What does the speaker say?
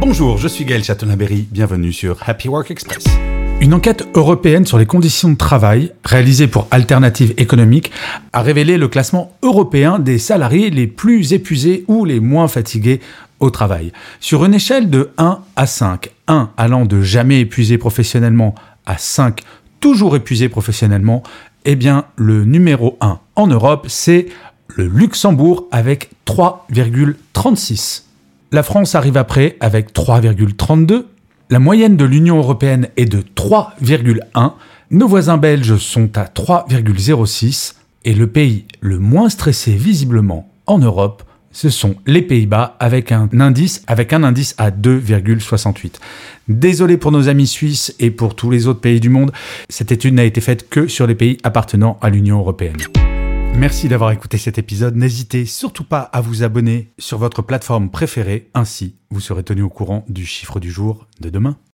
Bonjour, je suis Gaël Chatonaberry, bienvenue sur Happy Work Express. Une enquête européenne sur les conditions de travail, réalisée pour Alternative économique, a révélé le classement européen des salariés les plus épuisés ou les moins fatigués au travail. Sur une échelle de 1 à 5, 1 allant de jamais épuisé professionnellement à 5 toujours épuisé professionnellement, eh bien le numéro 1 en Europe, c'est le Luxembourg avec 3,36. La France arrive après avec 3,32. La moyenne de l'Union européenne est de 3,1. Nos voisins belges sont à 3,06. Et le pays le moins stressé visiblement en Europe, ce sont les Pays-Bas avec un indice à 2,68. Désolé pour nos amis suisses et pour tous les autres pays du monde, cette étude n'a été faite que sur les pays appartenant à l'Union européenne. Merci d'avoir écouté cet épisode. N'hésitez surtout pas à vous abonner sur votre plateforme préférée, ainsi vous serez tenu au courant du chiffre du jour de demain.